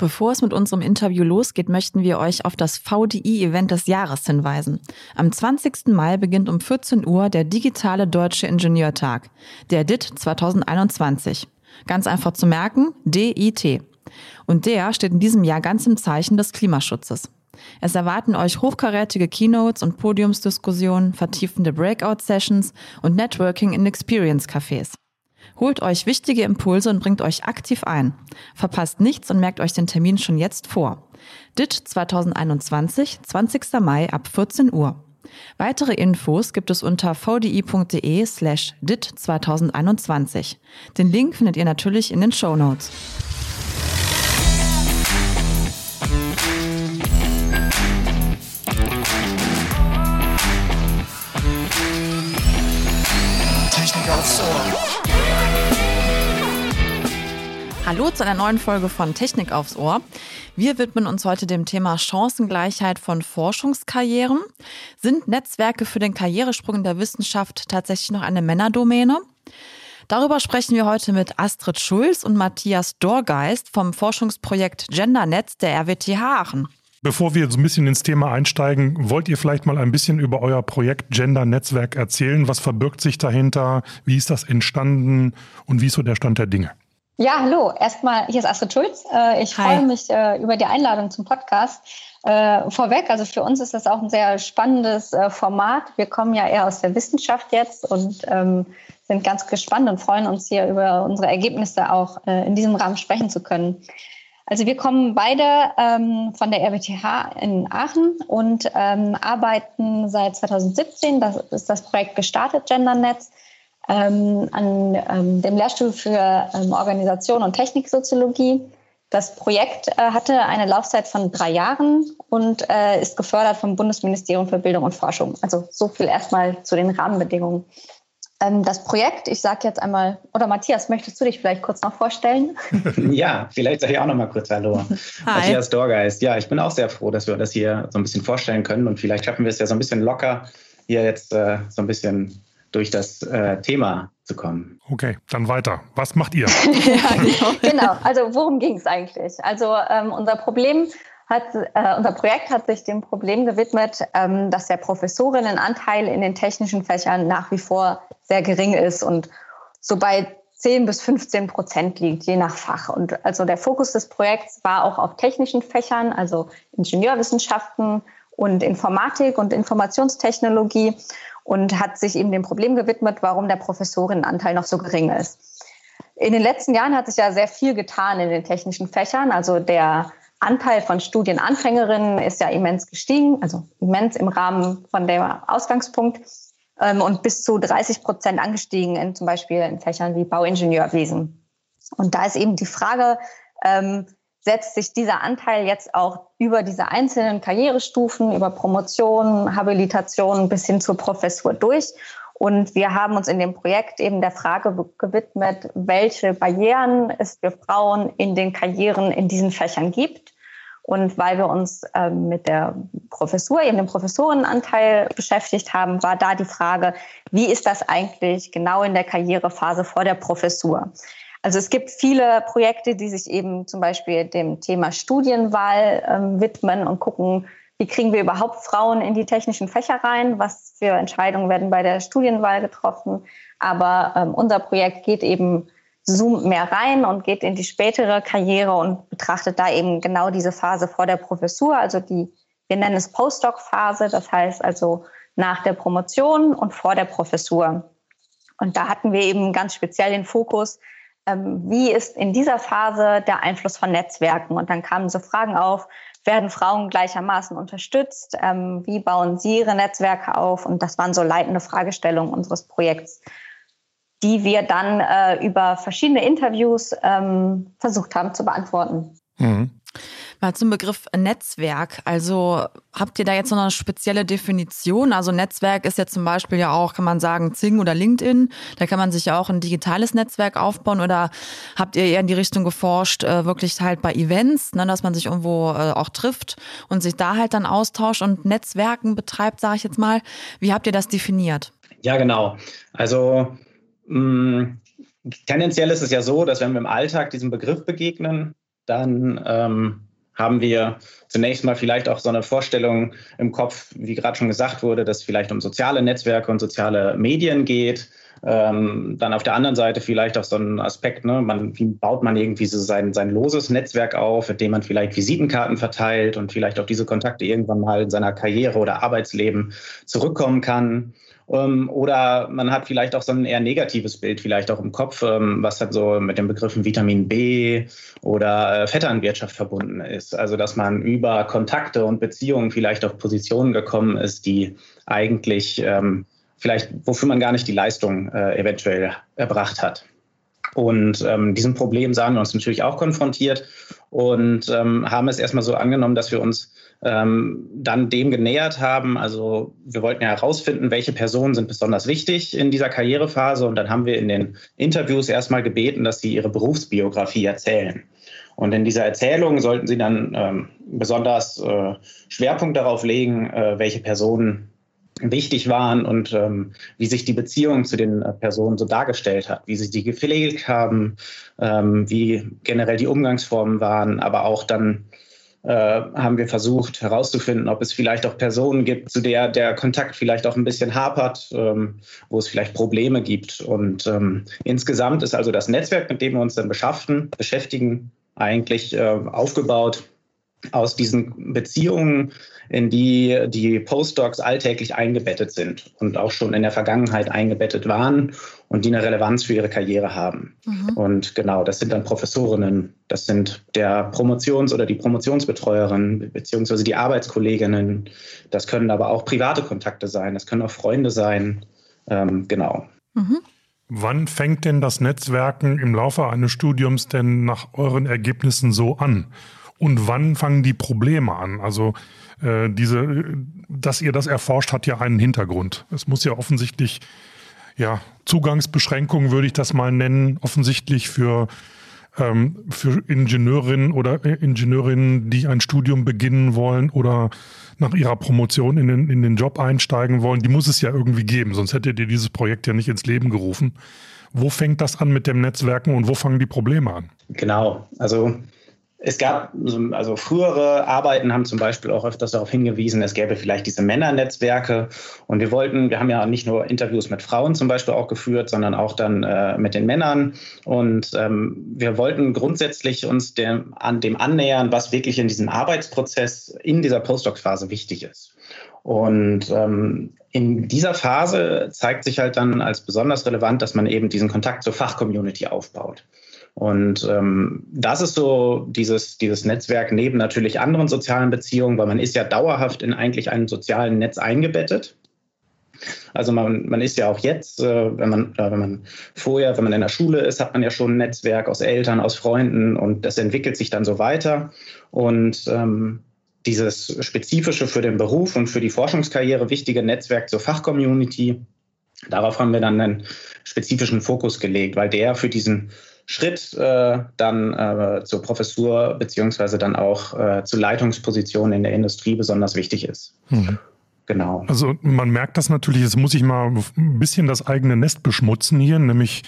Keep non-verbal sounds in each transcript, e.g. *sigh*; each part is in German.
Bevor es mit unserem Interview losgeht, möchten wir euch auf das VDI-Event des Jahres hinweisen. Am 20. Mai beginnt um 14 Uhr der digitale Deutsche Ingenieurtag, der DIT 2021. Ganz einfach zu merken, DIT. Und der steht in diesem Jahr ganz im Zeichen des Klimaschutzes. Es erwarten euch hochkarätige Keynotes und Podiumsdiskussionen, vertiefende Breakout-Sessions und Networking in Experience-Cafés. Holt euch wichtige Impulse und bringt euch aktiv ein. Verpasst nichts und merkt euch den Termin schon jetzt vor. DIT 2021, 20. Mai ab 14 Uhr. Weitere Infos gibt es unter vdi.de slash DIT 2021. Den Link findet ihr natürlich in den Show Notes. Hallo zu einer neuen Folge von Technik aufs Ohr. Wir widmen uns heute dem Thema Chancengleichheit von Forschungskarrieren. Sind Netzwerke für den Karrieresprung in der Wissenschaft tatsächlich noch eine Männerdomäne? Darüber sprechen wir heute mit Astrid Schulz und Matthias Dorgeist vom Forschungsprojekt GenderNetz der RWTH Aachen. Bevor wir so ein bisschen ins Thema einsteigen, wollt ihr vielleicht mal ein bisschen über euer Projekt Gender Netzwerk erzählen? Was verbirgt sich dahinter? Wie ist das entstanden und wie ist so der Stand der Dinge? Ja, hallo. Erstmal, hier ist Astrid Schulz. Äh, ich Hi. freue mich äh, über die Einladung zum Podcast. Äh, vorweg, also für uns ist das auch ein sehr spannendes Format. Wir kommen ja eher aus der Wissenschaft jetzt und ähm, sind ganz gespannt und freuen uns hier über unsere Ergebnisse auch in diesem Rahmen sprechen zu können. Also wir kommen beide ähm, von der RWTH in Aachen und ähm, arbeiten seit 2017, das ist das Projekt gestartet, GenderNetz, ähm, an ähm, dem Lehrstuhl für ähm, Organisation und Techniksoziologie. Das Projekt äh, hatte eine Laufzeit von drei Jahren und äh, ist gefördert vom Bundesministerium für Bildung und Forschung. Also so viel erstmal zu den Rahmenbedingungen. Ähm, das Projekt, ich sage jetzt einmal, oder Matthias, möchtest du dich vielleicht kurz noch vorstellen? *laughs* ja, vielleicht sage ich auch noch mal kurz Hallo. *laughs* Hi. Matthias Dorgeist. Ja, ich bin auch sehr froh, dass wir das hier so ein bisschen vorstellen können und vielleicht schaffen wir es ja so ein bisschen locker, hier jetzt äh, so ein bisschen durch das äh, Thema zu kommen. Okay, dann weiter. Was macht ihr? *laughs* ja, genau. genau. Also worum ging es eigentlich? Also ähm, unser Problem hat, äh, unser Projekt hat sich dem Problem gewidmet, ähm, dass der Professorinnenanteil in den technischen Fächern nach wie vor sehr gering ist und so bei 10 bis 15 Prozent liegt, je nach Fach. Und also der Fokus des Projekts war auch auf technischen Fächern, also Ingenieurwissenschaften und Informatik und Informationstechnologie und hat sich eben dem Problem gewidmet, warum der Professorinnenanteil noch so gering ist. In den letzten Jahren hat sich ja sehr viel getan in den technischen Fächern. Also der Anteil von Studienanfängerinnen ist ja immens gestiegen, also immens im Rahmen von der Ausgangspunkt ähm, und bis zu 30 Prozent angestiegen in zum Beispiel in Fächern wie Bauingenieurwesen. Und da ist eben die Frage, ähm, setzt sich dieser Anteil jetzt auch über diese einzelnen Karrierestufen, über Promotion, Habilitation bis hin zur Professur durch. Und wir haben uns in dem Projekt eben der Frage gewidmet, welche Barrieren es für Frauen in den Karrieren in diesen Fächern gibt. Und weil wir uns ähm, mit der Professur, eben dem Professorenanteil beschäftigt haben, war da die Frage, wie ist das eigentlich genau in der Karrierephase vor der Professur? Also es gibt viele Projekte, die sich eben zum Beispiel dem Thema Studienwahl ähm, widmen und gucken, wie kriegen wir überhaupt Frauen in die technischen Fächer rein, was für Entscheidungen werden bei der Studienwahl getroffen. Aber ähm, unser Projekt geht eben zoomt mehr rein und geht in die spätere Karriere und betrachtet da eben genau diese Phase vor der Professur, also die, wir nennen es Postdoc-Phase, das heißt also nach der Promotion und vor der Professur. Und da hatten wir eben ganz speziell den Fokus, wie ist in dieser Phase der Einfluss von Netzwerken? Und dann kamen so Fragen auf, werden Frauen gleichermaßen unterstützt? Ähm, wie bauen sie ihre Netzwerke auf? Und das waren so leitende Fragestellungen unseres Projekts, die wir dann äh, über verschiedene Interviews ähm, versucht haben zu beantworten. Mhm. Mal zum Begriff Netzwerk. Also habt ihr da jetzt noch eine spezielle Definition? Also Netzwerk ist ja zum Beispiel ja auch, kann man sagen, Zing oder LinkedIn. Da kann man sich ja auch ein digitales Netzwerk aufbauen. Oder habt ihr eher in die Richtung geforscht, äh, wirklich halt bei Events, ne, dass man sich irgendwo äh, auch trifft und sich da halt dann austauscht und Netzwerken betreibt, sage ich jetzt mal. Wie habt ihr das definiert? Ja, genau. Also mh, mm, tendenziell ist es ja so, dass wenn wir im Alltag diesem Begriff begegnen, dann ähm, haben wir zunächst mal vielleicht auch so eine Vorstellung im Kopf, wie gerade schon gesagt wurde, dass es vielleicht um soziale Netzwerke und soziale Medien geht. Ähm, dann auf der anderen Seite vielleicht auch so ein Aspekt, ne, man, wie baut man irgendwie so sein, sein loses Netzwerk auf, mit dem man vielleicht Visitenkarten verteilt und vielleicht auf diese Kontakte irgendwann mal in seiner Karriere oder Arbeitsleben zurückkommen kann. Ähm, oder man hat vielleicht auch so ein eher negatives Bild vielleicht auch im Kopf, ähm, was halt so mit den Begriffen Vitamin B oder äh, Vetternwirtschaft verbunden ist. Also dass man über Kontakte und Beziehungen vielleicht auf Positionen gekommen ist, die eigentlich ähm, vielleicht, wofür man gar nicht die Leistung äh, eventuell erbracht hat. Und ähm, diesem Problem sahen wir uns natürlich auch konfrontiert und ähm, haben es erstmal so angenommen, dass wir uns ähm, dann dem genähert haben. Also wir wollten ja herausfinden, welche Personen sind besonders wichtig in dieser Karrierephase. Und dann haben wir in den Interviews erstmal gebeten, dass sie ihre Berufsbiografie erzählen. Und in dieser Erzählung sollten sie dann ähm, besonders äh, Schwerpunkt darauf legen, äh, welche Personen wichtig waren und ähm, wie sich die Beziehung zu den äh, Personen so dargestellt hat, wie sie die gepflegt haben, ähm, wie generell die Umgangsformen waren, aber auch dann haben wir versucht herauszufinden, ob es vielleicht auch Personen gibt, zu der der Kontakt vielleicht auch ein bisschen hapert, ähm, wo es vielleicht Probleme gibt. Und ähm, insgesamt ist also das Netzwerk, mit dem wir uns dann beschaffen, beschäftigen, eigentlich äh, aufgebaut aus diesen Beziehungen, in die die Postdocs alltäglich eingebettet sind und auch schon in der Vergangenheit eingebettet waren und die eine Relevanz für ihre Karriere haben. Mhm. Und genau, das sind dann Professorinnen, das sind der Promotions- oder die Promotionsbetreuerin beziehungsweise die Arbeitskolleginnen. Das können aber auch private Kontakte sein, das können auch Freunde sein. Ähm, genau. Mhm. Wann fängt denn das Netzwerken im Laufe eines Studiums denn nach euren Ergebnissen so an? Und wann fangen die Probleme an? Also äh, diese, dass ihr das erforscht, hat ja einen Hintergrund. Es muss ja offensichtlich, ja, Zugangsbeschränkungen würde ich das mal nennen, offensichtlich für ähm, für Ingenieurinnen oder äh, Ingenieurinnen, die ein Studium beginnen wollen oder nach ihrer Promotion in den, in den Job einsteigen wollen, die muss es ja irgendwie geben, sonst hättet ihr dieses Projekt ja nicht ins Leben gerufen. Wo fängt das an mit dem Netzwerken und wo fangen die Probleme an? Genau, also es gab, also frühere Arbeiten haben zum Beispiel auch öfters darauf hingewiesen, es gäbe vielleicht diese Männernetzwerke. Und wir wollten, wir haben ja nicht nur Interviews mit Frauen zum Beispiel auch geführt, sondern auch dann äh, mit den Männern. Und ähm, wir wollten grundsätzlich uns dem, an dem annähern, was wirklich in diesem Arbeitsprozess in dieser Postdoc-Phase wichtig ist. Und ähm, in dieser Phase zeigt sich halt dann als besonders relevant, dass man eben diesen Kontakt zur Fachcommunity aufbaut. Und ähm, das ist so dieses, dieses Netzwerk neben natürlich anderen sozialen Beziehungen, weil man ist ja dauerhaft in eigentlich einem sozialen Netz eingebettet. Also man, man ist ja auch jetzt, äh, wenn, man, äh, wenn man vorher, wenn man in der Schule ist, hat man ja schon ein Netzwerk aus Eltern, aus Freunden und das entwickelt sich dann so weiter. Und ähm, dieses spezifische für den Beruf und für die Forschungskarriere wichtige Netzwerk zur Fachcommunity, darauf haben wir dann einen spezifischen Fokus gelegt, weil der für diesen Schritt äh, dann äh, zur Professur beziehungsweise dann auch äh, zu Leitungspositionen in der Industrie besonders wichtig ist. Mhm. Genau. Also man merkt das natürlich, jetzt muss ich mal ein bisschen das eigene Nest beschmutzen hier, nämlich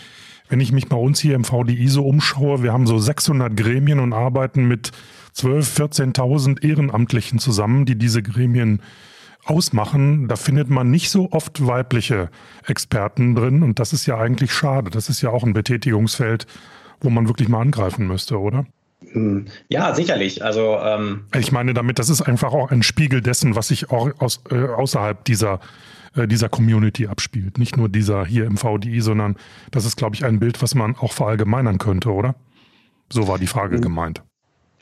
wenn ich mich bei uns hier im VDI so umschaue, wir haben so 600 Gremien und arbeiten mit 12, 14.000 Ehrenamtlichen zusammen, die diese Gremien ausmachen, da findet man nicht so oft weibliche Experten drin und das ist ja eigentlich schade. Das ist ja auch ein Betätigungsfeld, wo man wirklich mal angreifen müsste, oder? Hm, ja, sicherlich. Also ähm ich meine damit, das ist einfach auch ein Spiegel dessen, was sich auch aus, äh, außerhalb dieser äh, dieser Community abspielt. Nicht nur dieser hier im VDI, sondern das ist, glaube ich, ein Bild, was man auch verallgemeinern könnte, oder? So war die Frage mhm. gemeint.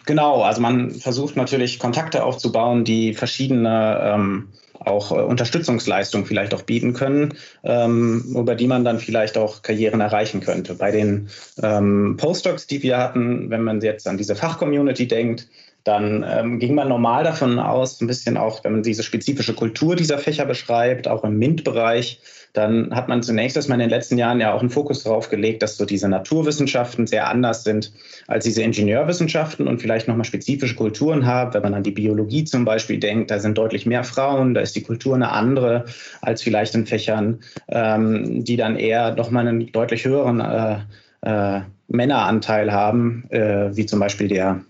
Genau, also man versucht natürlich Kontakte aufzubauen, die verschiedene ähm, auch äh, Unterstützungsleistungen vielleicht auch bieten können, ähm, über die man dann vielleicht auch Karrieren erreichen könnte. Bei den ähm, Postdocs, die wir hatten, wenn man jetzt an diese Fachcommunity denkt, dann ähm, ging man normal davon aus, ein bisschen auch, wenn man diese spezifische Kultur dieser Fächer beschreibt, auch im MINT-Bereich, dann hat man zunächst erstmal in den letzten Jahren ja auch einen Fokus darauf gelegt, dass so diese Naturwissenschaften sehr anders sind als diese Ingenieurwissenschaften und vielleicht nochmal spezifische Kulturen haben. Wenn man an die Biologie zum Beispiel denkt, da sind deutlich mehr Frauen, da ist die Kultur eine andere als vielleicht in Fächern, ähm, die dann eher nochmal einen deutlich höheren äh, äh, Männeranteil haben, äh, wie zum Beispiel der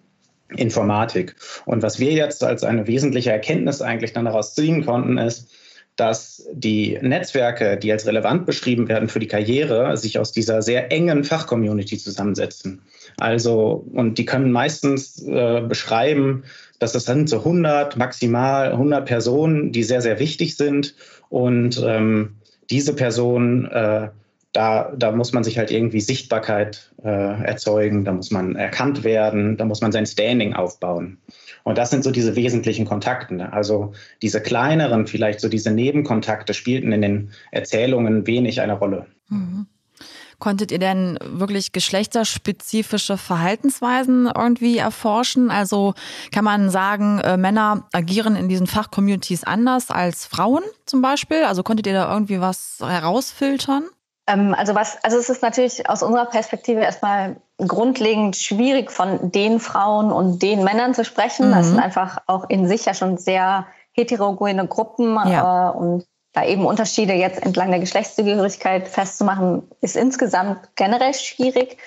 Informatik. Und was wir jetzt als eine wesentliche Erkenntnis eigentlich dann daraus ziehen konnten, ist, dass die Netzwerke, die als relevant beschrieben werden für die Karriere, sich aus dieser sehr engen Fachcommunity zusammensetzen. Also, und die können meistens äh, beschreiben, dass das sind so 100, maximal 100 Personen, die sehr, sehr wichtig sind. Und ähm, diese Personen äh, da, da muss man sich halt irgendwie Sichtbarkeit äh, erzeugen, da muss man erkannt werden, da muss man sein Standing aufbauen. Und das sind so diese wesentlichen Kontakte. Ne? Also diese kleineren, vielleicht so diese Nebenkontakte spielten in den Erzählungen wenig eine Rolle. Mhm. Konntet ihr denn wirklich geschlechterspezifische Verhaltensweisen irgendwie erforschen? Also kann man sagen, äh, Männer agieren in diesen Fachcommunities anders als Frauen zum Beispiel? Also konntet ihr da irgendwie was herausfiltern? Ähm, also was, also es ist natürlich aus unserer Perspektive erstmal grundlegend schwierig, von den Frauen und den Männern zu sprechen. Mhm. Das sind einfach auch in sich ja schon sehr heterogene Gruppen ja. äh, und da eben Unterschiede jetzt entlang der Geschlechtszugehörigkeit festzumachen, ist insgesamt generell schwierig.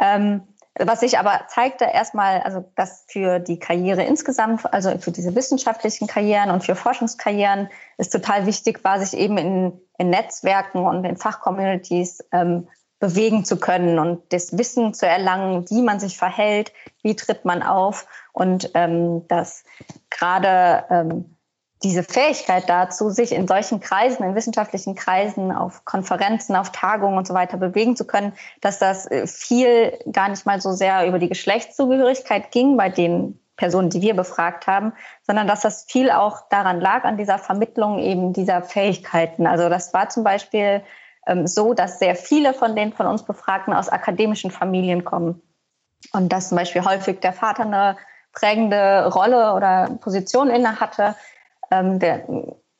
Ähm, was sich aber zeigte erstmal, also dass für die Karriere insgesamt, also für diese wissenschaftlichen Karrieren und für Forschungskarrieren, ist total wichtig war, sich eben in, in Netzwerken und in Fachcommunities ähm, bewegen zu können und das Wissen zu erlangen, wie man sich verhält, wie tritt man auf und ähm, dass gerade ähm, diese Fähigkeit dazu, sich in solchen Kreisen, in wissenschaftlichen Kreisen, auf Konferenzen, auf Tagungen und so weiter bewegen zu können, dass das äh, viel gar nicht mal so sehr über die Geschlechtszugehörigkeit ging bei den Personen, die wir befragt haben, sondern dass das viel auch daran lag, an dieser Vermittlung eben dieser Fähigkeiten. Also das war zum Beispiel ähm, so, dass sehr viele von den von uns Befragten aus akademischen Familien kommen. Und dass zum Beispiel häufig der Vater eine prägende Rolle oder Position inne hatte, ähm, der,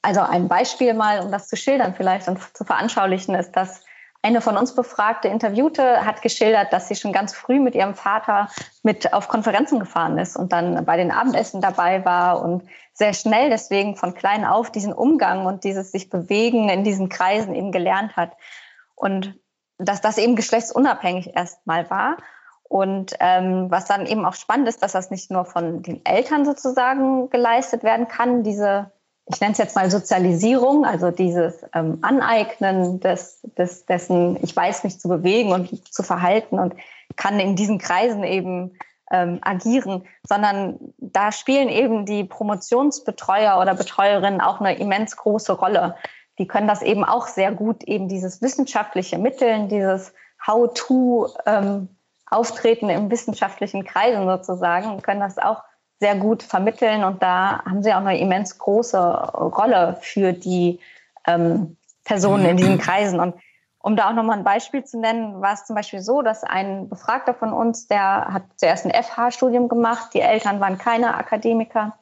also ein Beispiel mal, um das zu schildern vielleicht und zu veranschaulichen, ist, dass eine von uns befragte Interviewte hat geschildert, dass sie schon ganz früh mit ihrem Vater mit auf Konferenzen gefahren ist und dann bei den Abendessen dabei war und sehr schnell deswegen von klein auf diesen Umgang und dieses sich bewegen in diesen Kreisen eben gelernt hat. Und dass das eben geschlechtsunabhängig erstmal war. Und ähm, was dann eben auch spannend ist, dass das nicht nur von den Eltern sozusagen geleistet werden kann, diese, ich nenne es jetzt mal Sozialisierung, also dieses ähm, Aneignen des, des, dessen, ich weiß mich zu bewegen und zu verhalten und kann in diesen Kreisen eben ähm, agieren, sondern da spielen eben die Promotionsbetreuer oder Betreuerinnen auch eine immens große Rolle. Die können das eben auch sehr gut, eben dieses wissenschaftliche Mitteln, dieses How-to ähm, Auftreten im wissenschaftlichen Kreisen sozusagen können das auch sehr gut vermitteln. Und da haben sie auch eine immens große Rolle für die ähm, Personen in diesen *clears throat* Kreisen. Und um da auch nochmal ein Beispiel zu nennen, war es zum Beispiel so, dass ein Befragter von uns, der hat zuerst ein FH-Studium gemacht, die Eltern waren keine Akademiker.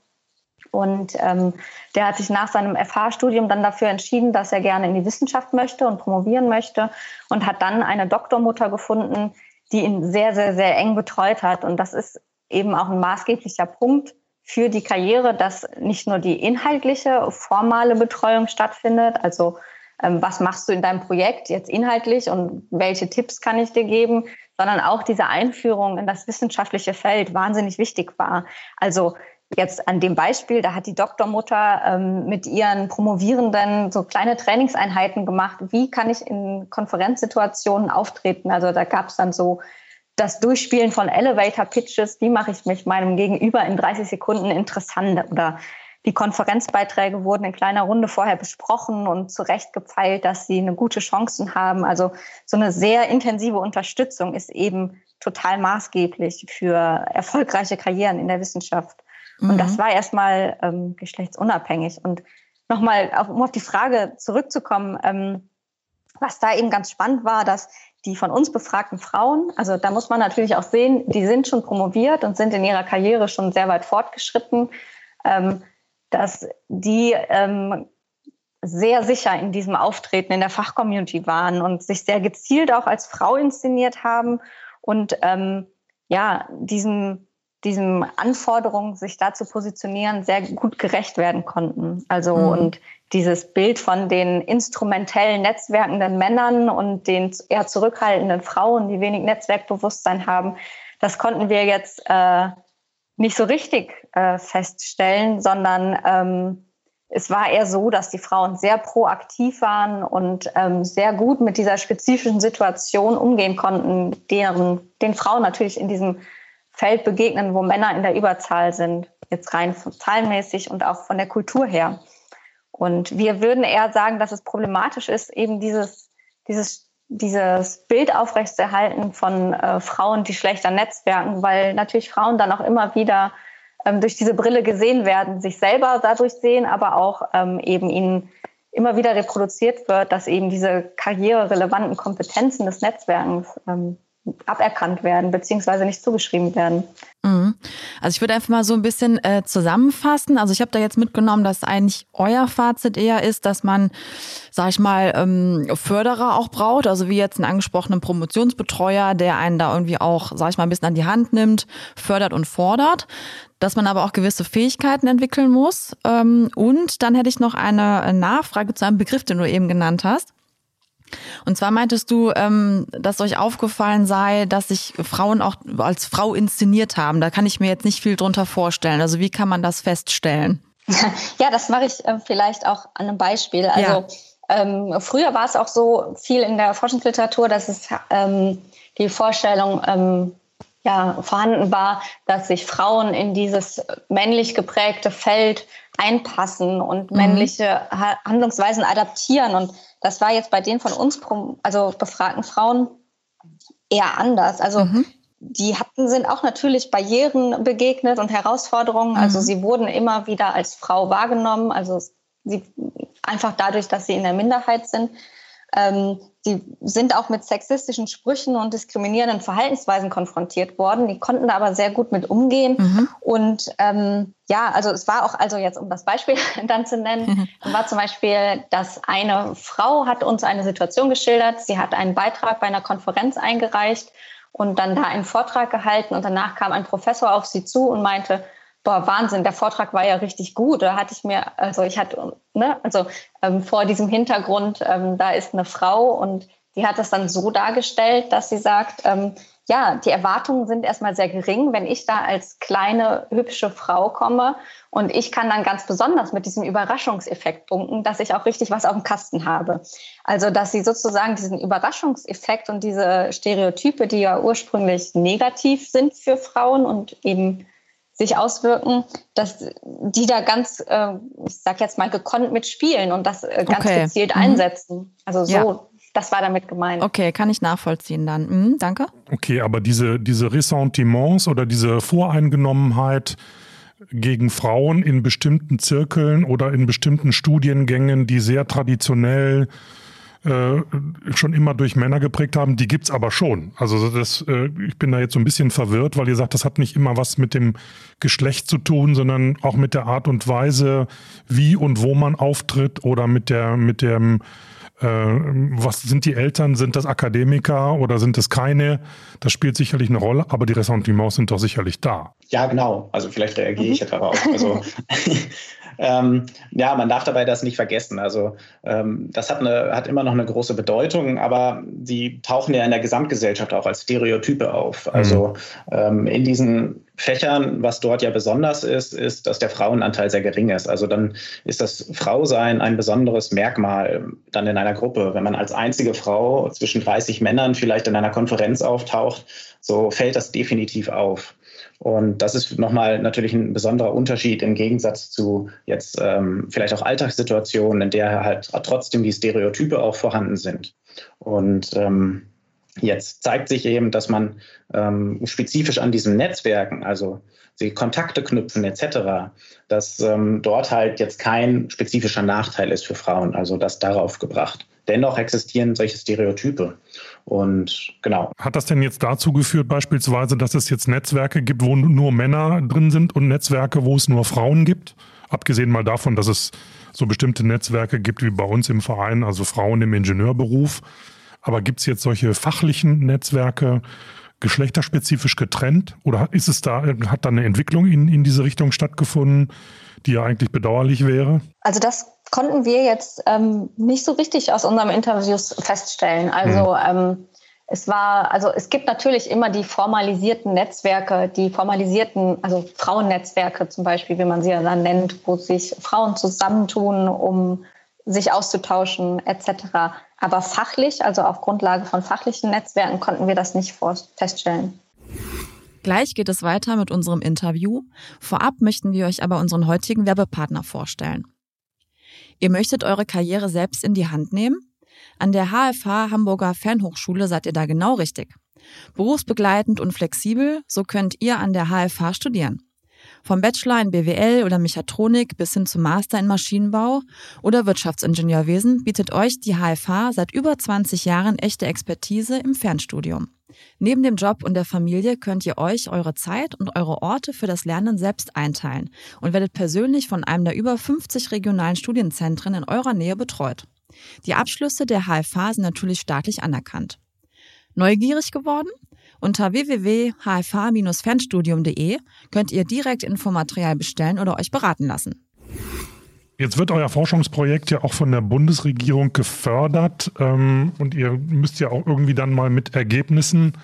Und ähm, der hat sich nach seinem FH-Studium dann dafür entschieden, dass er gerne in die Wissenschaft möchte und promovieren möchte und hat dann eine Doktormutter gefunden, die ihn sehr, sehr, sehr eng betreut hat. Und das ist eben auch ein maßgeblicher Punkt für die Karriere, dass nicht nur die inhaltliche, formale Betreuung stattfindet, also ähm, was machst du in deinem Projekt jetzt inhaltlich und welche Tipps kann ich dir geben, sondern auch diese Einführung in das wissenschaftliche Feld wahnsinnig wichtig war. Also jetzt an dem Beispiel, da hat die Doktormutter ähm, mit ihren Promovierenden so kleine Trainingseinheiten gemacht. Wie kann ich in Konferenzsituationen auftreten? Also da gab es dann so das Durchspielen von Elevator Pitches. Wie mache ich mich meinem Gegenüber in 30 Sekunden interessant? Oder die Konferenzbeiträge wurden in kleiner Runde vorher besprochen und zurechtgepfeilt, dass sie eine gute Chancen haben. Also so eine sehr intensive Unterstützung ist eben total maßgeblich für erfolgreiche Karrieren in der Wissenschaft. Mhm. Und das war erstmal ähm, geschlechtsunabhängig. Und nochmal, um auf die Frage zurückzukommen, ähm, was da eben ganz spannend war, dass die von uns befragten Frauen, also da muss man natürlich auch sehen, die sind schon promoviert und sind in ihrer Karriere schon sehr weit fortgeschritten, ähm, dass die ähm, sehr sicher in diesem Auftreten in der Fachcommunity waren und sich sehr gezielt auch als Frau inszeniert haben und ähm, ja, diesem diesem Anforderung, sich da zu positionieren, sehr gut gerecht werden konnten. Also mhm. und dieses Bild von den instrumentellen netzwerkenden Männern und den eher zurückhaltenden Frauen, die wenig Netzwerkbewusstsein haben, das konnten wir jetzt äh, nicht so richtig äh, feststellen, sondern ähm, es war eher so, dass die Frauen sehr proaktiv waren und ähm, sehr gut mit dieser spezifischen Situation umgehen konnten, deren den Frauen natürlich in diesem Feld begegnen, wo Männer in der Überzahl sind, jetzt rein zahlenmäßig und auch von der Kultur her. Und wir würden eher sagen, dass es problematisch ist, eben dieses, dieses, dieses Bild aufrechtzuerhalten von äh, Frauen, die schlechter netzwerken, weil natürlich Frauen dann auch immer wieder ähm, durch diese Brille gesehen werden, sich selber dadurch sehen, aber auch ähm, eben ihnen immer wieder reproduziert wird, dass eben diese karriererelevanten Kompetenzen des Netzwerkens ähm, aberkannt werden beziehungsweise nicht zugeschrieben werden. Mhm. Also ich würde einfach mal so ein bisschen äh, zusammenfassen. Also ich habe da jetzt mitgenommen, dass eigentlich euer Fazit eher ist, dass man, sag ich mal, ähm, Förderer auch braucht. Also wie jetzt einen angesprochenen Promotionsbetreuer, der einen da irgendwie auch, sag ich mal, ein bisschen an die Hand nimmt, fördert und fordert. Dass man aber auch gewisse Fähigkeiten entwickeln muss. Ähm, und dann hätte ich noch eine Nachfrage zu einem Begriff, den du eben genannt hast. Und zwar meintest du, ähm, dass euch aufgefallen sei, dass sich Frauen auch als Frau inszeniert haben. Da kann ich mir jetzt nicht viel drunter vorstellen. Also wie kann man das feststellen? *laughs* Ja, das mache ich äh, vielleicht auch an einem Beispiel. Also ja. ähm, früher war es auch so viel in der Forschungsliteratur, dass es ähm, die Vorstellung ähm, ja, vorhanden war, dass sich Frauen in dieses männlich geprägte Feld einpassen und mhm. männliche Handlungsweisen adaptieren. Und das war jetzt bei den von uns also befragten Frauen eher anders. Also mhm. die hatten, sind auch natürlich Barrieren begegnet und Herausforderungen. Also mhm. sie wurden immer wieder als Frau wahrgenommen. Also sie einfach dadurch, dass sie in der Minderheit sind. Ähm, die sind auch mit sexistischen Sprüchen und diskriminierenden Verhaltensweisen konfrontiert worden. Die konnten da aber sehr gut mit umgehen. Mhm. Und ähm, ja, also es war auch, also jetzt um das Beispiel *laughs* dann zu nennen, mhm. war zum Beispiel, dass eine Frau hat uns eine Situation geschildert. Sie hat einen Beitrag bei einer Konferenz eingereicht und dann da einen Vortrag gehalten und danach kam ein Professor auf sie zu und meinte, boah, Wahnsinn, der Vortrag war ja richtig gut. Da hatte ich mir, also ich hatte, ne, also ähm, vor diesem Hintergrund, ähm, da ist eine Frau und die hat das dann so dargestellt, dass sie sagt, ähm, ja, die Erwartungen sind erstmal sehr gering, wenn ich da als kleine, hübsche Frau komme und ich kann dann ganz besonders mit diesem Überraschungseffekt punkten, dass ich auch richtig was auf dem Kasten habe. Also, dass sie sozusagen diesen Überraschungseffekt und diese Stereotype, die ja ursprünglich negativ sind für Frauen und eben sich auswirken, dass die da ganz, äh, ich sag jetzt mal, gekonnt mitspielen und das äh, ganz okay. gezielt mhm. einsetzen. Also so, ja. das war damit gemeint. Okay, kann ich nachvollziehen dann. Mhm, danke. Okay, aber diese, diese Ressentiments oder diese Voreingenommenheit gegen Frauen in bestimmten Zirkeln oder in bestimmten Studiengängen, die sehr traditionell äh, schon immer durch Männer geprägt haben, die gibt's aber schon. Also das, äh, ich bin da jetzt so ein bisschen verwirrt, weil ihr sagt, das hat nicht immer was mit dem Geschlecht zu tun, sondern auch mit der Art und Weise, wie und wo man auftritt oder mit der, mit dem, äh, was sind die Eltern? Sind das Akademiker oder sind es keine? Das spielt sicherlich eine Rolle, aber die Ressentiments sind doch sicherlich da. Ja, genau. Also vielleicht reagiere ich mhm. darauf. Also *laughs* Ähm, ja, man darf dabei das nicht vergessen. Also ähm, das hat, eine, hat immer noch eine große Bedeutung, aber die tauchen ja in der Gesamtgesellschaft auch als Stereotype auf. Also mhm. ähm, in diesen Fächern, was dort ja besonders ist, ist, dass der Frauenanteil sehr gering ist. Also dann ist das Frausein ein besonderes Merkmal dann in einer Gruppe. Wenn man als einzige Frau zwischen 30 Männern vielleicht in einer Konferenz auftaucht, so fällt das definitiv auf. Und das ist nochmal natürlich ein besonderer Unterschied im Gegensatz zu jetzt ähm, vielleicht auch Alltagssituationen, in der halt trotzdem die Stereotype auch vorhanden sind. Und ähm, jetzt zeigt sich eben, dass man ähm, spezifisch an diesen Netzwerken, also sie Kontakte knüpfen etc., dass ähm, dort halt jetzt kein spezifischer Nachteil ist für Frauen, also das darauf gebracht. Dennoch existieren solche Stereotype. Und genau. Hat das denn jetzt dazu geführt, beispielsweise, dass es jetzt Netzwerke gibt, wo nur Männer drin sind und Netzwerke, wo es nur Frauen gibt? Abgesehen mal davon, dass es so bestimmte Netzwerke gibt wie bei uns im Verein, also Frauen im Ingenieurberuf. Aber gibt es jetzt solche fachlichen Netzwerke, geschlechterspezifisch getrennt? Oder ist es da, hat da eine Entwicklung in, in diese Richtung stattgefunden, die ja eigentlich bedauerlich wäre? Also das konnten wir jetzt ähm, nicht so richtig aus unserem Interviews feststellen. Also hm. ähm, es war, also es gibt natürlich immer die formalisierten Netzwerke, die formalisierten, also Frauennetzwerke zum Beispiel, wie man sie ja dann nennt, wo sich Frauen zusammentun, um sich auszutauschen etc. Aber fachlich, also auf Grundlage von fachlichen Netzwerken, konnten wir das nicht feststellen. Gleich geht es weiter mit unserem Interview. Vorab möchten wir euch aber unseren heutigen Werbepartner vorstellen. Ihr möchtet eure Karriere selbst in die Hand nehmen? An der HFH Hamburger Fernhochschule seid ihr da genau richtig. Berufsbegleitend und flexibel, so könnt ihr an der HFH studieren. Vom Bachelor in BWL oder Mechatronik bis hin zum Master in Maschinenbau oder Wirtschaftsingenieurwesen bietet euch die HFH seit über 20 Jahren echte Expertise im Fernstudium. Neben dem Job und der Familie könnt ihr euch eure Zeit und eure Orte für das Lernen selbst einteilen und werdet persönlich von einem der über 50 regionalen Studienzentren in eurer Nähe betreut. Die Abschlüsse der HFH sind natürlich staatlich anerkannt. Neugierig geworden? Unter www.hfh-fernstudium.de könnt ihr direkt Infomaterial bestellen oder euch beraten lassen. Jetzt wird euer Forschungsprojekt ja auch von der Bundesregierung gefördert ähm, und ihr müsst ja auch irgendwie dann mal mit Ergebnissen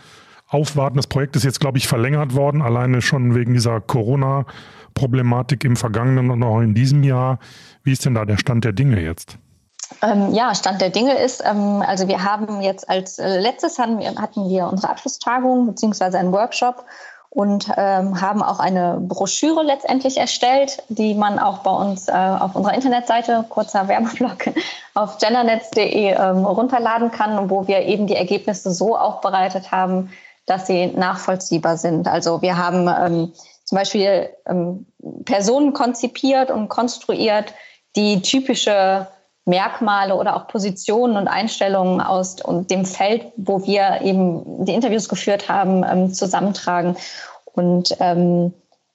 aufwarten. Das Projekt ist jetzt, glaube ich, verlängert worden, alleine schon wegen dieser Corona-Problematik im vergangenen und auch in diesem Jahr. Wie ist denn da der Stand der Dinge jetzt? Ähm, ja, Stand der Dinge ist, ähm, also wir haben jetzt als äh, letztes hatten wir, hatten wir unsere Abschlusstagung beziehungsweise einen Workshop und ähm, haben auch eine Broschüre letztendlich erstellt, die man auch bei uns äh, auf unserer Internetseite, kurzer Werbeblock, *laughs* auf gendernetz.de ähm, runterladen kann, wo wir eben die Ergebnisse so aufbereitet haben, dass sie nachvollziehbar sind. Also wir haben ähm, zum Beispiel ähm, Personen konzipiert und konstruiert, die typische Merkmale oder auch Positionen und Einstellungen aus dem Feld, wo wir eben die Interviews geführt haben, ähm, zusammentragen. Und ähm,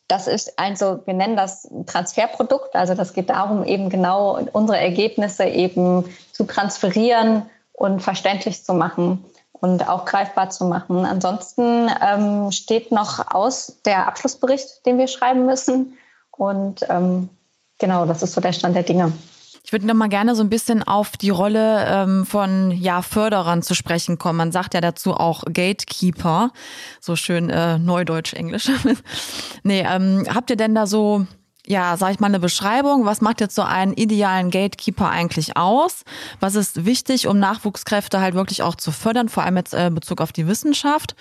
das ist also, wir nennen das Transferprodukt. Also das geht darum, eben genau unsere Ergebnisse eben zu transferieren und verständlich zu machen und auch greifbar zu machen. Ansonsten ähm, steht noch aus der Abschlussbericht, den wir schreiben müssen. Und ähm, genau, das ist so der Stand der Dinge. Ich würde noch mal gerne so ein bisschen auf die Rolle ähm, von ja, Förderern zu sprechen kommen. Man sagt ja dazu auch Gatekeeper, so schön äh, Neudeutsch-Englisch. *laughs* nee, ähm, habt ihr denn da so ja, sag ich mal, eine Beschreibung. Was macht jetzt so einen idealen Gatekeeper eigentlich aus? Was ist wichtig, um Nachwuchskräfte halt wirklich auch zu fördern, vor allem jetzt äh, in Bezug auf die Wissenschaft?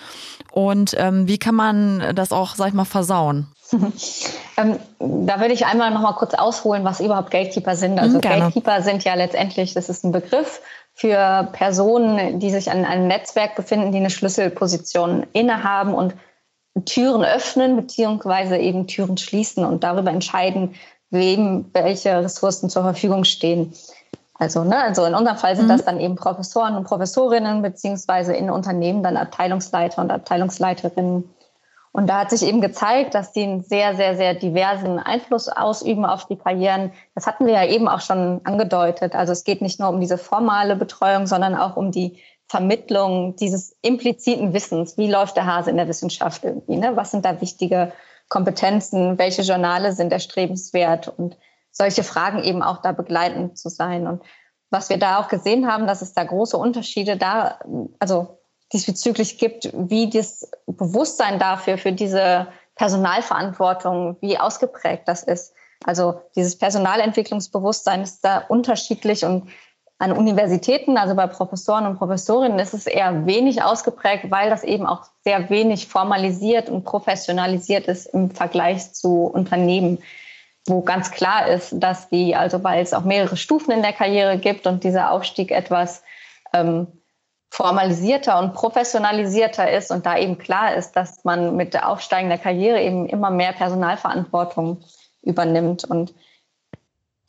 Und ähm, wie kann man das auch, sag ich mal, versauen? *laughs* ähm, da würde ich einmal noch mal kurz ausholen, was überhaupt Gatekeeper sind. Also mhm, Gatekeeper sind ja letztendlich, das ist ein Begriff für Personen, die sich an einem Netzwerk befinden, die eine Schlüsselposition innehaben und Türen öffnen beziehungsweise eben Türen schließen und darüber entscheiden, wem welche Ressourcen zur Verfügung stehen. Also, ne, also in unserem Fall sind mhm. das dann eben Professoren und Professorinnen beziehungsweise in Unternehmen dann Abteilungsleiter und Abteilungsleiterinnen. Und da hat sich eben gezeigt, dass die einen sehr, sehr, sehr diversen Einfluss ausüben auf die Karrieren. Das hatten wir ja eben auch schon angedeutet. Also es geht nicht nur um diese formale Betreuung, sondern auch um die Vermittlung dieses impliziten Wissens. Wie läuft der Hase in der Wissenschaft irgendwie? Ne? Was sind da wichtige Kompetenzen? Welche Journale sind erstrebenswert? Und solche Fragen eben auch da begleitend zu sein. Und was wir da auch gesehen haben, dass es da große Unterschiede da, also diesbezüglich gibt, wie das Bewusstsein dafür, für diese Personalverantwortung, wie ausgeprägt das ist. Also dieses Personalentwicklungsbewusstsein ist da unterschiedlich und an Universitäten, also bei Professoren und Professorinnen, ist es eher wenig ausgeprägt, weil das eben auch sehr wenig formalisiert und professionalisiert ist im Vergleich zu Unternehmen, wo ganz klar ist, dass die, also weil es auch mehrere Stufen in der Karriere gibt und dieser Aufstieg etwas ähm, formalisierter und professionalisierter ist und da eben klar ist, dass man mit der aufsteigender Karriere eben immer mehr Personalverantwortung übernimmt. Und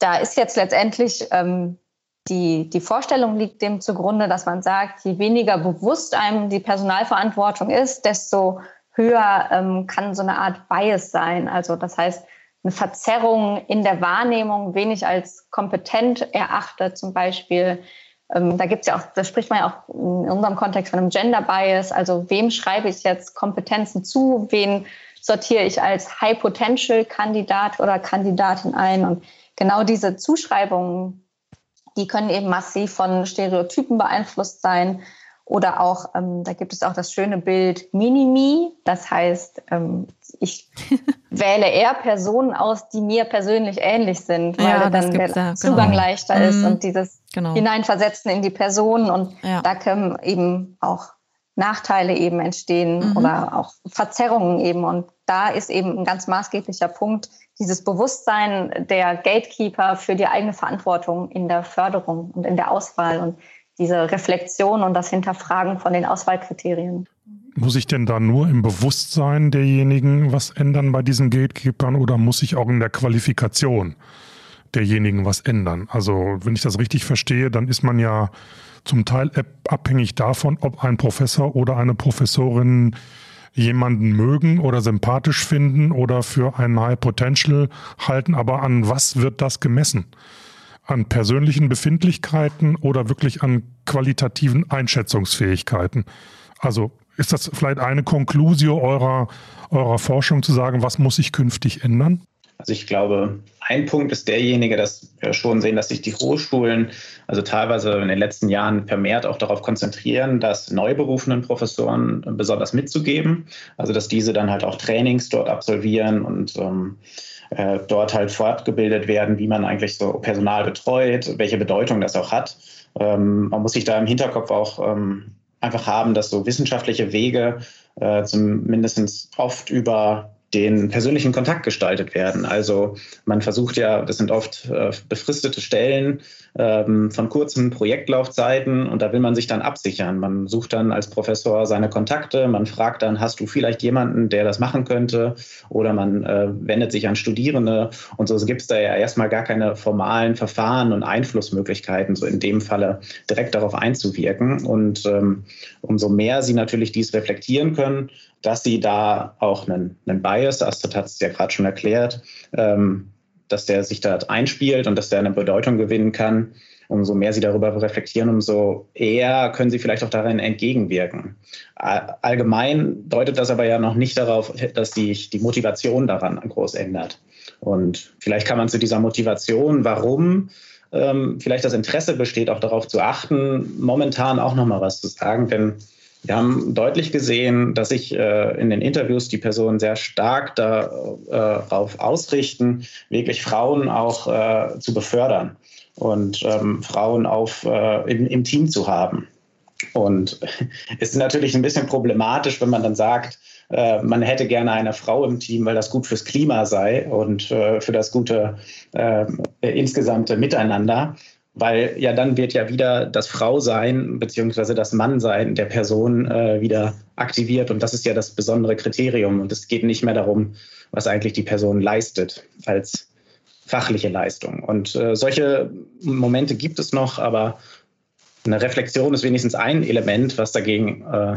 da ist jetzt letztendlich ähm, die, die Vorstellung liegt dem zugrunde, dass man sagt, je weniger bewusst einem die Personalverantwortung ist, desto höher ähm, kann so eine Art Bias sein. Also das heißt, eine Verzerrung in der Wahrnehmung, wenig als kompetent erachtet zum Beispiel, ähm, da gibt es ja auch, da spricht man ja auch in unserem Kontext von einem Gender Bias. Also wem schreibe ich jetzt Kompetenzen zu? Wen sortiere ich als High Potential Kandidat oder Kandidatin ein? Und genau diese Zuschreibungen, die können eben massiv von Stereotypen beeinflusst sein. Oder auch, ähm, da gibt es auch das schöne Bild Minimi. Das heißt, ähm, ich *laughs* wähle eher Personen aus, die mir persönlich ähnlich sind, weil ja, dann der ja, Zugang genau. leichter ist mhm. und dieses genau. Hineinversetzen in die Person. Und ja. da können eben auch Nachteile eben entstehen mhm. oder auch Verzerrungen eben. Und da ist eben ein ganz maßgeblicher Punkt, dieses Bewusstsein der Gatekeeper für die eigene Verantwortung in der Förderung und in der Auswahl und diese Reflexion und das Hinterfragen von den Auswahlkriterien. Muss ich denn da nur im Bewusstsein derjenigen was ändern bei diesen Gatekeepers oder muss ich auch in der Qualifikation derjenigen was ändern? Also wenn ich das richtig verstehe, dann ist man ja zum Teil abhängig davon, ob ein Professor oder eine Professorin jemanden mögen oder sympathisch finden oder für einen High Potential halten. Aber an was wird das gemessen? An persönlichen Befindlichkeiten oder wirklich an qualitativen Einschätzungsfähigkeiten? Also ist das vielleicht eine Konklusio eurer, eurer Forschung zu sagen, was muss sich künftig ändern? Also ich glaube, ein Punkt ist derjenige, dass wir schon sehen, dass sich die Hochschulen also teilweise in den letzten Jahren vermehrt auch darauf konzentrieren, das neu berufenen Professoren besonders mitzugeben. Also dass diese dann halt auch Trainings dort absolvieren und ähm, äh, dort halt fortgebildet werden, wie man eigentlich so Personal betreut, welche Bedeutung das auch hat. Ähm, man muss sich da im Hinterkopf auch ähm, einfach haben, dass so wissenschaftliche Wege äh, zumindest oft über den persönlichen Kontakt gestaltet werden. Also man versucht ja, das sind oft äh, befristete Stellen ähm, von kurzen Projektlaufzeiten und da will man sich dann absichern. Man sucht dann als Professor seine Kontakte, man fragt dann, hast du vielleicht jemanden, der das machen könnte? Oder man äh, wendet sich an Studierende und so gibt es da ja erstmal gar keine formalen Verfahren und Einflussmöglichkeiten, so in dem Falle direkt darauf einzuwirken. Und ähm, umso mehr sie natürlich dies reflektieren können, dass sie da auch einen, einen Bias, Astrid hat es ja gerade schon erklärt, ähm, dass der sich da einspielt und dass der eine Bedeutung gewinnen kann. Umso mehr sie darüber reflektieren, umso eher können sie vielleicht auch darin entgegenwirken. Allgemein deutet das aber ja noch nicht darauf, dass sich die Motivation daran groß ändert. Und vielleicht kann man zu dieser Motivation, warum ähm, vielleicht das Interesse besteht, auch darauf zu achten, momentan auch noch mal was zu sagen. Denn wir haben deutlich gesehen, dass sich äh, in den Interviews die Personen sehr stark darauf äh, ausrichten, wirklich Frauen auch äh, zu befördern und ähm, Frauen auf, äh, im, im Team zu haben. Und *laughs* es ist natürlich ein bisschen problematisch, wenn man dann sagt, äh, man hätte gerne eine Frau im Team, weil das gut fürs Klima sei und äh, für das gute insgesamte Miteinander weil ja dann wird ja wieder das Frausein beziehungsweise das Mannsein der Person äh, wieder aktiviert und das ist ja das besondere Kriterium und es geht nicht mehr darum, was eigentlich die Person leistet als fachliche Leistung. Und äh, solche Momente gibt es noch, aber eine Reflexion ist wenigstens ein Element, was dagegen äh,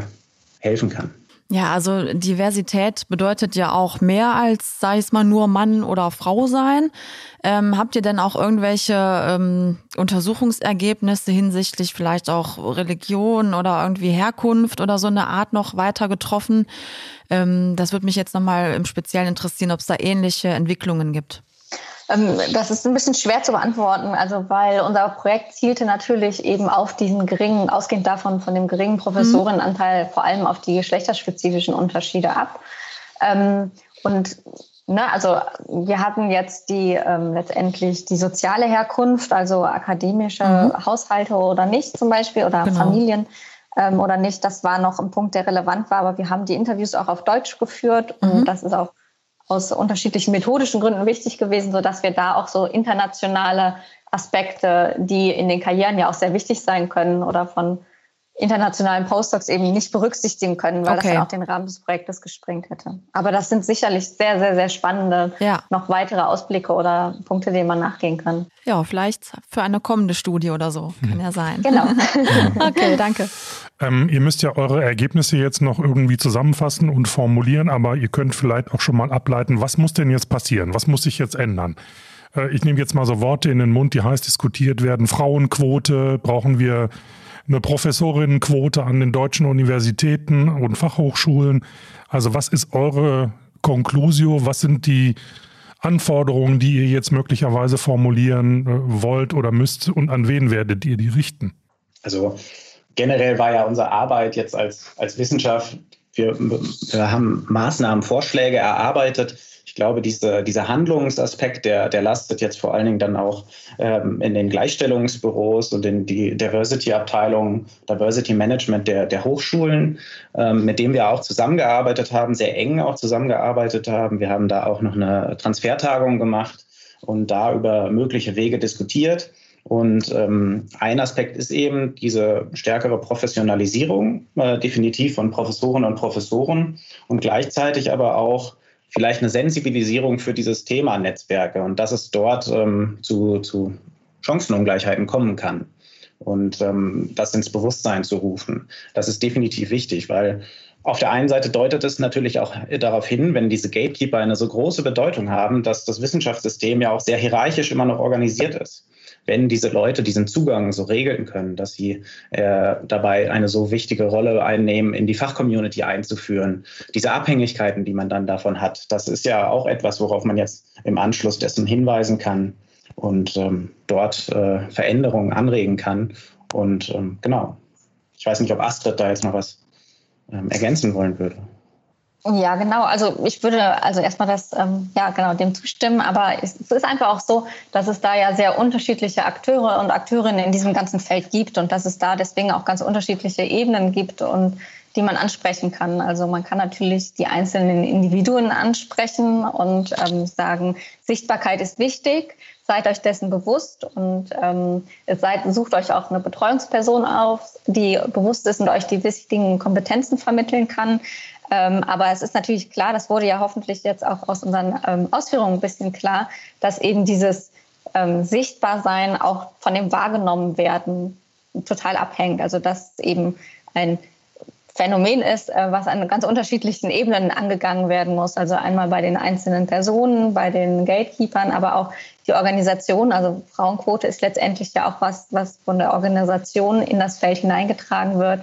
helfen kann. Ja, also Diversität bedeutet ja auch mehr als, sag ich mal, nur Mann oder Frau sein. Ähm, habt ihr denn auch irgendwelche ähm, Untersuchungsergebnisse hinsichtlich vielleicht auch Religion oder irgendwie Herkunft oder so eine Art noch weiter getroffen? Ähm, das würde mich jetzt nochmal im Speziellen interessieren, ob es da ähnliche Entwicklungen gibt. Ähm, das ist ein bisschen schwer zu beantworten, also weil unser Projekt zielte natürlich eben auf diesen geringen, ausgehend davon von dem geringen Professorinnenanteil, mhm. vor allem auf die geschlechterspezifischen Unterschiede ab. Ähm, und ne, also wir hatten jetzt die ähm, letztendlich die soziale Herkunft, also akademische mhm. Haushalte oder nicht zum Beispiel oder genau. Familien ähm, oder nicht. Das war noch ein Punkt, der relevant war, aber wir haben die Interviews auch auf Deutsch geführt mhm. und das ist auch aus unterschiedlichen methodischen Gründen wichtig gewesen, sodass wir da auch so internationale Aspekte, die in den Karrieren ja auch sehr wichtig sein können oder von internationalen Postdocs eben nicht berücksichtigen können, weil okay. das dann auch den Rahmen des Projektes gesprengt hätte. Aber das sind sicherlich sehr, sehr, sehr spannende ja. noch weitere Ausblicke oder Punkte, denen man nachgehen kann. Ja, vielleicht für eine kommende Studie oder so. Kann hm. ja sein. Genau. *laughs* okay, danke. Ähm, ihr müsst ja eure Ergebnisse jetzt noch irgendwie zusammenfassen und formulieren, aber ihr könnt vielleicht auch schon mal ableiten, was muss denn jetzt passieren? Was muss sich jetzt ändern? äh, ich nehme jetzt mal so Worte in den Mund, die heiß diskutiert werden. Frauenquote, brauchen wir eine Professorinnenquote an den deutschen Universitäten und Fachhochschulen. Also was ist eure Conclusio? Was sind die Anforderungen, die ihr jetzt möglicherweise formulieren äh, wollt oder müsst und an wen werdet ihr die richten? Also generell war ja unsere Arbeit jetzt als, als Wissenschaft, wir, wir haben Maßnahmen, Vorschläge erarbeitet, ich glaube, diese, dieser Handlungsaspekt, der, der lastet jetzt vor allen Dingen dann auch ähm, in den Gleichstellungsbüros und in die Diversity-Abteilung, Diversity Management der, der Hochschulen, ähm, mit dem wir auch zusammengearbeitet haben, sehr eng auch zusammengearbeitet haben. Wir haben da auch noch eine Transfertagung gemacht und da über mögliche Wege diskutiert. Und ähm, ein Aspekt ist eben diese stärkere Professionalisierung, äh, definitiv von Professoren und Professoren und gleichzeitig aber auch vielleicht eine Sensibilisierung für dieses Thema Netzwerke und dass es dort ähm, zu, zu Chancenungleichheiten kommen kann. Und ähm, das ins Bewusstsein zu rufen. Das ist definitiv wichtig, weil auf der einen Seite deutet es natürlich auch darauf hin, wenn diese Gatekeeper eine so große Bedeutung haben, dass das Wissenschaftssystem ja auch sehr hierarchisch immer noch organisiert ist wenn diese Leute diesen Zugang so regeln können, dass sie äh, dabei eine so wichtige Rolle einnehmen, in die Fachcommunity einzuführen. Diese Abhängigkeiten, die man dann davon hat, das ist ja auch etwas, worauf man jetzt im Anschluss dessen hinweisen kann und ähm, dort äh, Veränderungen anregen kann. Und ähm, genau, ich weiß nicht, ob Astrid da jetzt noch was ähm, ergänzen wollen würde. Ja, genau. Also ich würde also erstmal das, ähm, ja genau, dem zustimmen. Aber es, ist einfach auch so, dass es da ja sehr unterschiedliche Akteure und Akteurinnen in diesem ganzen Feld gibt und dass es da deswegen auch ganz unterschiedliche Ebenen gibt und die man ansprechen kann. Also man kann natürlich die einzelnen Individuen ansprechen und ähm, sagen, Sichtbarkeit ist wichtig, seid euch dessen bewusst und ähm, seid, sucht euch auch eine Betreuungsperson auf, die bewusst ist und euch die wichtigen Kompetenzen vermitteln kann. Ähm, aber es ist natürlich klar, das wurde ja hoffentlich jetzt auch aus unseren ähm, Ausführungen ein bisschen klar, dass eben dieses ähm, Sichtbarsein auch von dem wahrgenommen werden total abhängt. Also dass eben ein Phänomen ist, äh, was an ganz unterschiedlichen Ebenen angegangen werden muss. Also einmal bei den einzelnen Personen, bei den Gatekeepern, aber auch die Organisation. Also Frauenquote ist letztendlich ja auch was, was von der Organisation in das Feld hineingetragen wird.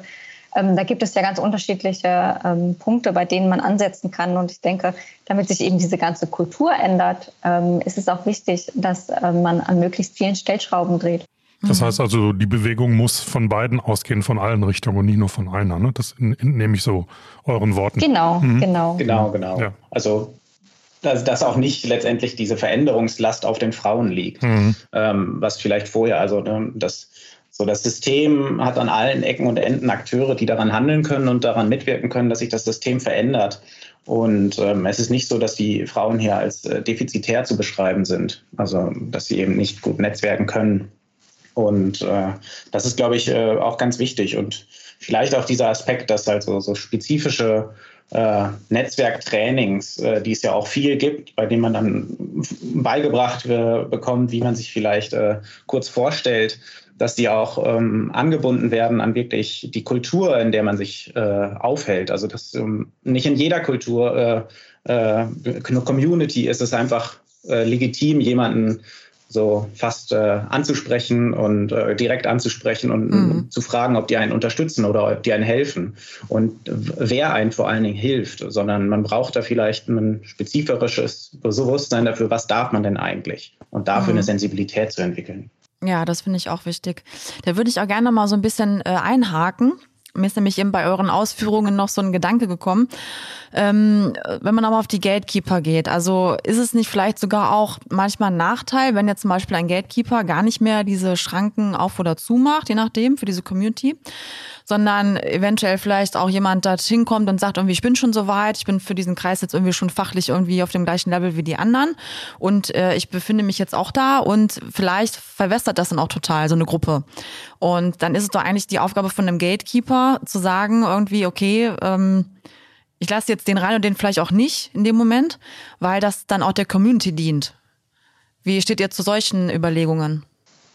Ähm, da gibt es ja ganz unterschiedliche ähm, Punkte, bei denen man ansetzen kann. Und ich denke, damit sich eben diese ganze Kultur ändert, ähm, ist es auch wichtig, dass äh, man an möglichst vielen Stellschrauben dreht. Das mhm. heißt also, die Bewegung muss von beiden ausgehen, von allen Richtungen und nicht nur von einer. Ne? Das nehme ich so euren Worten. Genau, mhm. genau. Genau, genau. Ja. Also dass, dass auch nicht letztendlich diese Veränderungslast auf den Frauen liegt, mhm. ähm, was vielleicht vorher, also ne, das so, das System hat an allen Ecken und Enden Akteure, die daran handeln können und daran mitwirken können, dass sich das System verändert. Und ähm, es ist nicht so, dass die Frauen hier als äh, defizitär zu beschreiben sind, also dass sie eben nicht gut netzwerken können. Und äh, das ist, glaube ich, äh, auch ganz wichtig. Und vielleicht auch dieser Aspekt, dass halt so, so spezifische äh, Netzwerktrainings, äh, die es ja auch viel gibt, bei denen man dann beigebracht äh, bekommt, wie man sich vielleicht kurz vorstellt, dass die auch ähm, angebunden werden an wirklich die Kultur, in der man sich äh, aufhält. Also dass ähm, nicht in jeder Kultur äh, äh, Community ist es einfach äh, legitim, jemanden so fast äh, anzusprechen und äh, direkt anzusprechen und mhm. zu fragen, ob die einen unterstützen oder ob die einen helfen und wer einen vor allen Dingen hilft, sondern man braucht da vielleicht ein spezifisches Bewusstsein dafür, was darf man denn eigentlich und dafür mhm. eine Sensibilität zu entwickeln. Ja, das finde ich auch wichtig. Da würde ich auch gerne mal so ein bisschen äh, einhaken. Mir ist nämlich eben bei euren Ausführungen noch so ein Gedanke gekommen. Ähm, wenn man aber auf die Gatekeeper geht, also ist es nicht vielleicht sogar auch manchmal ein Nachteil, wenn jetzt zum Beispiel ein Gatekeeper gar nicht mehr diese Schranken auf oder zu macht, je nachdem, für diese Community, sondern eventuell vielleicht auch jemand dorthin kommt und sagt irgendwie, ich bin schon so weit, ich bin für diesen Kreis jetzt irgendwie schon fachlich irgendwie auf dem gleichen Level wie die anderen und äh, ich befinde mich jetzt auch da und vielleicht verwässert das dann auch total, so eine Gruppe. Und dann ist es doch eigentlich die Aufgabe von einem Gatekeeper zu sagen irgendwie, okay, ähm, ich lasse jetzt den rein und den vielleicht auch nicht in dem Moment, weil das dann auch der Community dient. Wie steht ihr zu solchen Überlegungen?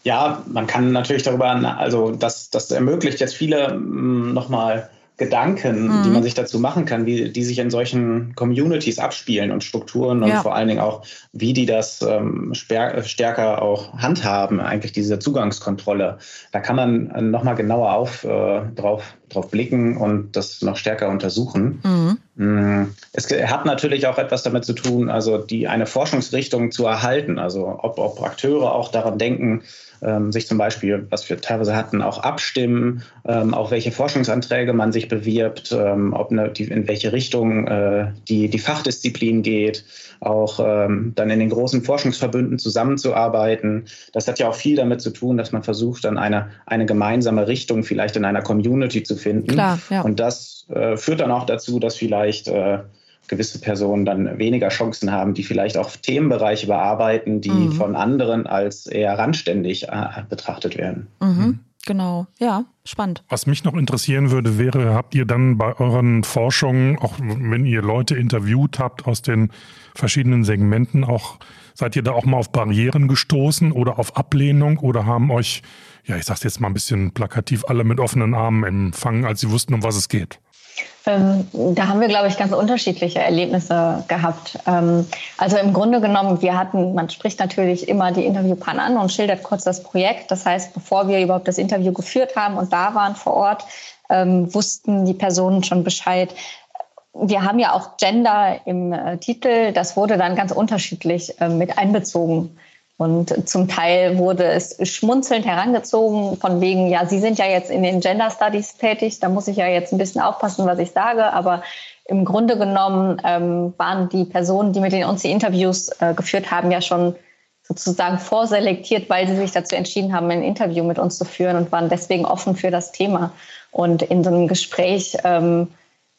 Ja, man kann natürlich darüber, also das, das ermöglicht jetzt viele mm, nochmal Gedanken, mhm. die man sich dazu machen kann, wie die sich in solchen Communities abspielen und Strukturen und ja. vor allen Dingen auch, wie die das ähm, stärker auch handhaben, eigentlich diese Zugangskontrolle. Da kann man äh, nochmal genauer auf, äh, drauf, drauf blicken und das noch stärker untersuchen. Mhm. Mm, es hat natürlich auch etwas damit zu tun, also die eine Forschungsrichtung zu erhalten, also ob, ob Akteure auch daran denken, ähm, sich zum Beispiel, was wir teilweise hatten, auch abstimmen, ähm, auf welche Forschungsanträge man sich bewirbt, ähm, ob eine, die, in welche Richtung äh, die, die Fachdisziplin geht, auch ähm, dann in den großen Forschungsverbünden zusammenzuarbeiten. Das hat ja auch viel damit zu tun, dass man versucht, dann eine, eine gemeinsame Richtung vielleicht in einer Community zu finden. Klar, ja. Und das äh, führt dann auch dazu, dass vielleicht äh, gewisse Personen dann weniger Chancen haben, die vielleicht auch Themenbereiche bearbeiten, die mhm. von anderen als eher randständig äh, betrachtet werden. Mhm. mhm. Genau, ja, spannend. Was mich noch interessieren würde, wäre, habt ihr dann bei euren Forschungen, auch wenn ihr Leute interviewt habt aus den verschiedenen Segmenten, auch seid ihr da auch mal auf Barrieren gestoßen oder auf Ablehnung oder haben euch, ja, ich sag's jetzt mal ein bisschen plakativ, alle mit offenen Armen empfangen, als sie wussten, um was es geht? Ähm, da haben wir, glaube ich, ganz unterschiedliche Erlebnisse gehabt. Ähm, also im Grunde genommen, wir hatten, man spricht natürlich immer die Interviewpartner an und schildert kurz das Projekt. Das heißt, bevor wir überhaupt das Interview geführt haben und da waren vor Ort, ähm, wussten die Personen schon Bescheid. Wir haben ja auch Gender im äh, Titel. Das wurde dann ganz unterschiedlich äh, mit einbezogen. Und zum Teil wurde es schmunzelnd herangezogen, von wegen, ja, Sie sind ja jetzt in den Gender Studies tätig, da muss ich ja jetzt ein bisschen aufpassen, was ich sage. Aber im Grunde genommen ähm, waren die Personen, die mit denen uns die Interviews äh, geführt haben, ja schon sozusagen vorselektiert, weil sie sich dazu entschieden haben, ein Interview mit uns zu führen und waren deswegen offen für das Thema. Und in so einem Gespräch, ähm,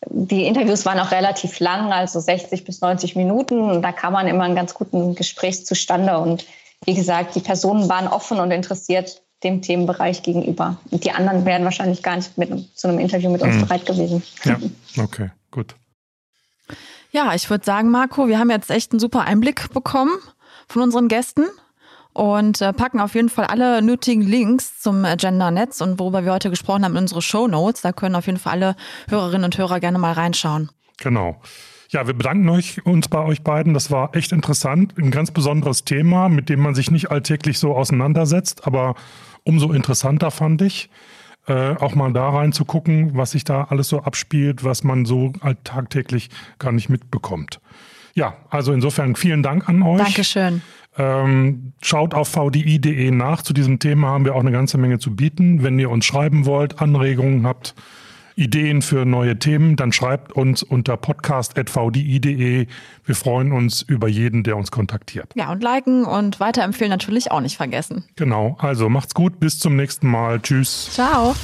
die Interviews waren auch relativ lang, also 60 bis 90 Minuten. Da kam man immer einen ganz guten Gespräch zustande. Und wie gesagt, die Personen waren offen und interessiert dem Themenbereich gegenüber. Und die anderen wären wahrscheinlich gar nicht mit, zu einem Interview mit uns mhm. bereit gewesen. Ja, okay, gut. Ja, ich würde sagen, Marco, wir haben jetzt echt einen super Einblick bekommen von unseren Gästen und äh, packen auf jeden Fall alle nötigen Links zum äh, Gender-Netz und worüber wir heute gesprochen haben in unsere Show Notes. Da können auf jeden Fall alle Hörerinnen und Hörer gerne mal reinschauen. Genau. Ja, wir bedanken euch, uns bei euch beiden. Das war echt interessant. Ein ganz besonderes Thema, mit dem man sich nicht alltäglich so auseinandersetzt, aber umso interessanter fand ich, äh, auch mal da reinzugucken, was sich da alles so abspielt, was man so tagtäglich gar nicht mitbekommt. Ja, also insofern vielen Dank an euch. Dankeschön. Ähm, schaut auf vdi.de nach. Zu diesem Thema haben wir auch eine ganze Menge zu bieten. Wenn ihr uns schreiben wollt, Anregungen habt, Ideen für neue Themen, dann schreibt uns unter podcast.vdi.de. Wir freuen uns über jeden, der uns kontaktiert. Ja, und liken und weiterempfehlen natürlich auch nicht vergessen. Genau. Also macht's gut. Bis zum nächsten Mal. Tschüss. Ciao.